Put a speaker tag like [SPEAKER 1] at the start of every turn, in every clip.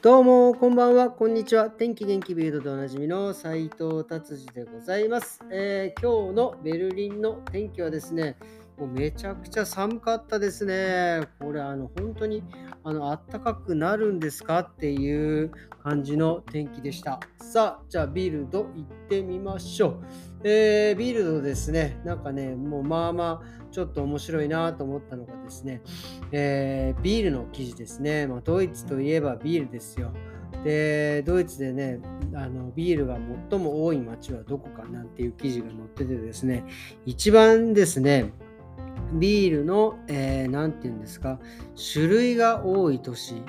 [SPEAKER 1] どうも、こんばんは、こんにちは。天気元気ビルドでおなじみの斉藤達治でございます、えー、今日のベルリンの天気はですね、もうめちゃくちゃ寒かったですね。これ、あの、本当に、あの、暖かくなるんですかっていう感じの天気でした。さあ、じゃあ、ビルド行ってみましょう。えー、ビルドですね、なんかね、もうまあまあ、ちょっと面白いなと思ったのがですね、えー、ビールの記事ですね。まあ、ドイツといえばビールですよ。で、ドイツでね、あのビールが最も多い町はどこかなんていう記事が載っててですね、一番ですね、ビールの、えー、て言うんですか、種類が多い都市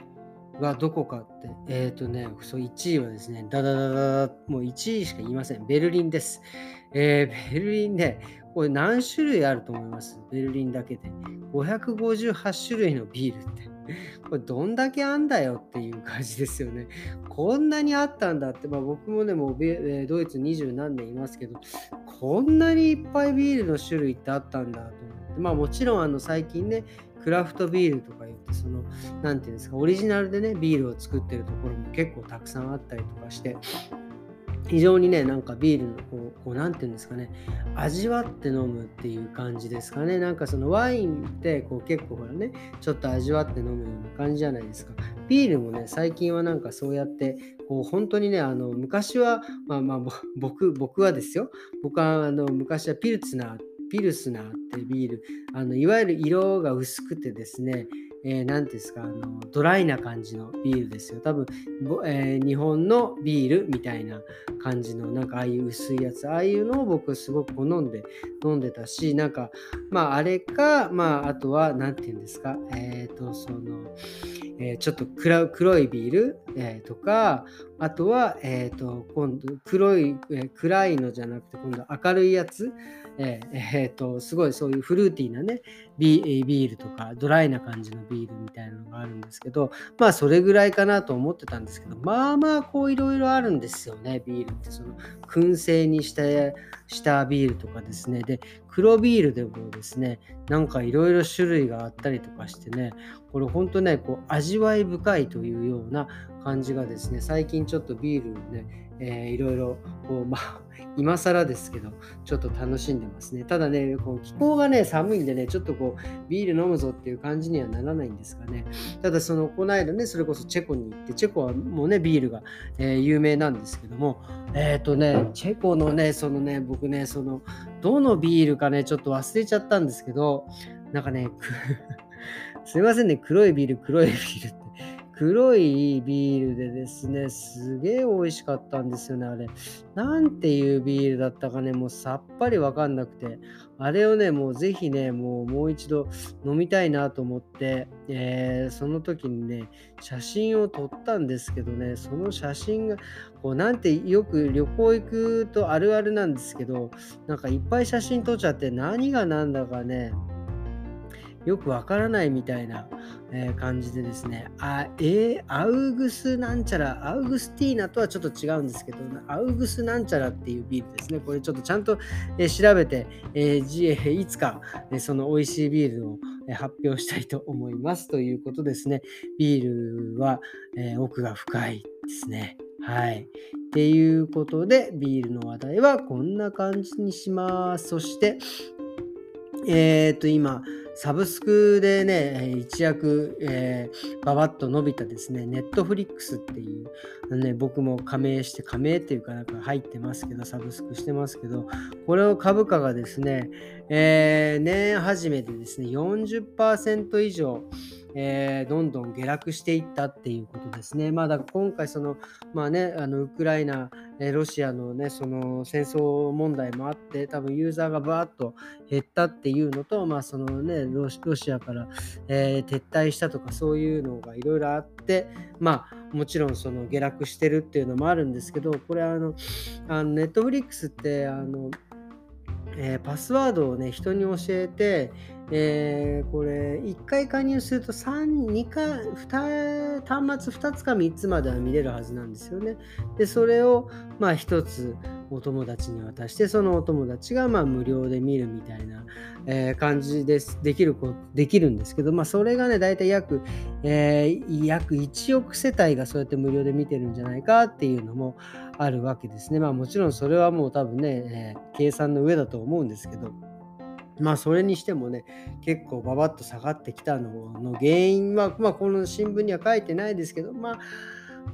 [SPEAKER 1] はどこかって、えっ、ー、とね、そう1位はですね、ダダダダダ、もう1位しか言いません。ベルリンです。えー、ベルリンで、これ何種類あると思います？ベルリンだけで。558種類のビールって。これどんだけあんだよっていう感じですよね。こんなにあったんだって、まあ、僕もね、もうドイツ二十何年いますけど、こんなにいっぱいビールの種類ってあったんだと思って。まあもちろんあの最近ね、クラフトビールとか言って、その、なんていうんですか、オリジナルでね、ビールを作ってるところも結構たくさんあったりとかして、非常にね、なんかビールのこう、こうなんていうんですかね、味わって飲むっていう感じですかね。なんかそのワインってこう結構ほらね、ちょっと味わって飲むような感じじゃないですか。ビールもね、最近はなんかそうやって、こう本当にね、あの昔は、まあまあ僕、僕はですよ、僕はあの昔はピルツナーって、ピルスナーってビール、あのいわゆる色が薄くてですね、えー、てうんですかあのドライな感じのビールですよ。多分、えー、日本のビールみたいな感じのなんかああいう薄いやつああいうのを僕すごく好んで飲んでたしなんかまああれかまああとは何て言うんですかえっ、ー、とその、えー、ちょっと黒いビール、えー、とかあとはえっ、と今度黒い、え暗いのじゃなくて今度明るいやつえー、えー、とすごいそういうフルーティーなねビビールとかドライな感じのビールみたいなのがあるんですけどまあそれぐらいかなと思ってたんですけどまあまあこういろいろあるんですよねビールって。その燻製にしたしたビールとかですね。で黒ビールでもですねなんかいろいろ種類があったりとかしてねこれほんとねこう味わい深いというような感じがですね最近ちょっとビールねえー、いろいろこう、まあ、今更ですけど、ちょっと楽しんでますね。ただね、こう気候がね、寒いんでね、ちょっとこう、ビール飲むぞっていう感じにはならないんですがね。ただ、その、この間ね、それこそチェコに行って、チェコはもうね、ビールが、えー、有名なんですけども、えっ、ー、とね、チェコのね、そのね、僕ね、その、どのビールかね、ちょっと忘れちゃったんですけど、なんかね、すいませんね、黒いビール、黒いビールって。黒いビールでですね、すげえ美味しかったんですよね、あれ。なんていうビールだったかね、もうさっぱりわかんなくて、あれをね、もうぜひね、もうもう一度飲みたいなと思って、えー、その時にね、写真を撮ったんですけどね、その写真が、こうなんてよく旅行行くとあるあるなんですけど、なんかいっぱい写真撮っちゃって何が何だかね、よくわからないみたいな、えー、感じでですね、あえー、アウグスなんちゃら、アウグスティーナとはちょっと違うんですけど、アウグスなんちゃらっていうビールですね。これちょっとちゃんと、えー、調べて、えー、いつか、ね、その美味しいビールを発表したいと思います。ということですね。ビールは、えー、奥が深いですね。はい。っていうことで、ビールの話題はこんな感じにします。そして、えっ、と、今、サブスクでね、一躍、えー、ババッと伸びたですね、ネットフリックスっていう、ね、僕も加盟して、加盟っていうかなんか入ってますけど、サブスクしてますけど、これを株価がですね、えー、年初めてですね、40%以上、えー、どんどん下落していったっていうことですね。まあ、だから今回その、まあね、あのウクライナ、えロシアのね、その戦争問題もあって、多分ユーザーがバーッと減ったっていうのと、まあそのね、ロシアから、えー、撤退したとかそういうのがいろいろあって、まあもちろんその下落してるっていうのもあるんですけど、これあの、あのネットフリックスって、あの、えー、パスワードをね、人に教えて、えー、これ、1回加入すると3、2か、2、端末2つか3つまでは見れるはずなんですよね。で、それを、まあ、1つお友達に渡して、そのお友達が、まあ、無料で見るみたいな、えー、感じです。できる、できるんですけど、まあ、それがね、大体約、えー、約1億世帯がそうやって無料で見てるんじゃないかっていうのもあるわけですね。まあ、もちろんそれはもう多分ね、えー、計算の上だと思うんですけど、まあそれにしてもね、結構ババッと下がってきたのの原因は、まあこの新聞には書いてないですけど、まあ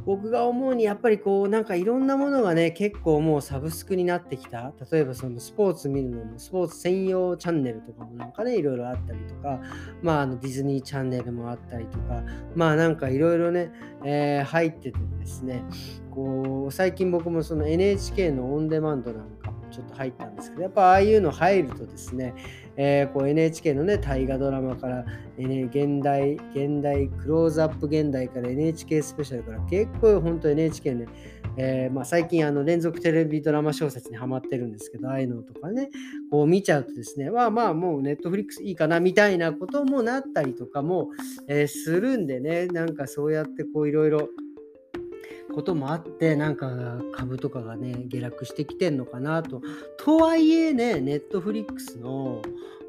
[SPEAKER 1] 僕が思うにやっぱりこうなんかいろんなものがね結構もうサブスクになってきた。例えばそのスポーツ見るのもスポーツ専用チャンネルとかもなんかねいろいろあったりとかまああのディズニーチャンネルもあったりとかまあなんかいろいろね、えー、入っててですねこう最近僕もその NHK のオンデマンドなんちょっと入ったんですけど、やっぱああいうの入るとですね、えー、こう NHK のね、大河ドラマから、ね、現代、現代、クローズアップ現代から NHK スペシャルから結構本当 NHK ね、えー、まあ、最近あの連続テレビドラマ小説にハマってるんですけど、ああいうのとかね、こう見ちゃうとですね、まあまあもうネットフリックスいいかなみたいなこともなったりとかも、えー、するんでね、なんかそうやってこういろいろこともあってなんか株とかがね下落してきてんのかなと。とはいえねネットフリックスの、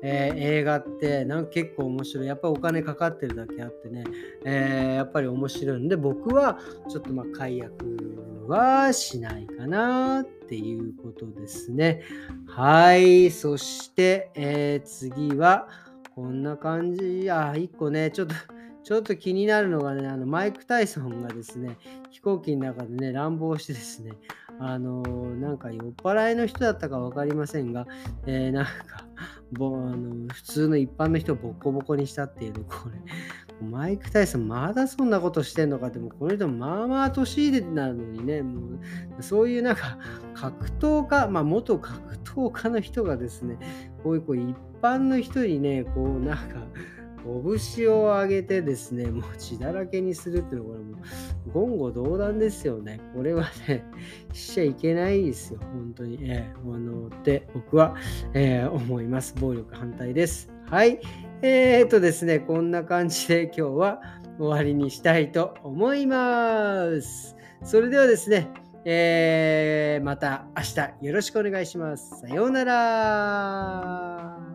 [SPEAKER 1] えー、映画ってなんか結構面白いやっぱりお金かかってるだけあってね、えー、やっぱり面白いんで僕はちょっとまあ解約はしないかなっていうことですね。はいそして、えー、次はこんな感じあ1個ねちょっとちょっと気になるのがね、あのマイク・タイソンがですね、飛行機の中でね、乱暴してですね、あのー、なんか酔っ払いの人だったか分かりませんが、えー、なんかぼあの、普通の一般の人をボコボコにしたっていうね、これ、マイク・タイソン、まだそんなことしてんのかって、もこの人まあまあ年でなのにね、もうそういうなんか格闘家、まあ元格闘家の人がですね、こういうこう一般の人にね、こうなんか、拳を上げてですね、もう血だらけにするっていうのは、これもう言語道断ですよね。これはね、しちゃいけないですよ、本当に。えー、あのって僕は、えー、思います。暴力反対です。はい。えー、っとですね、こんな感じで今日は終わりにしたいと思います。それではですね、えー、また明日よろしくお願いします。さようなら。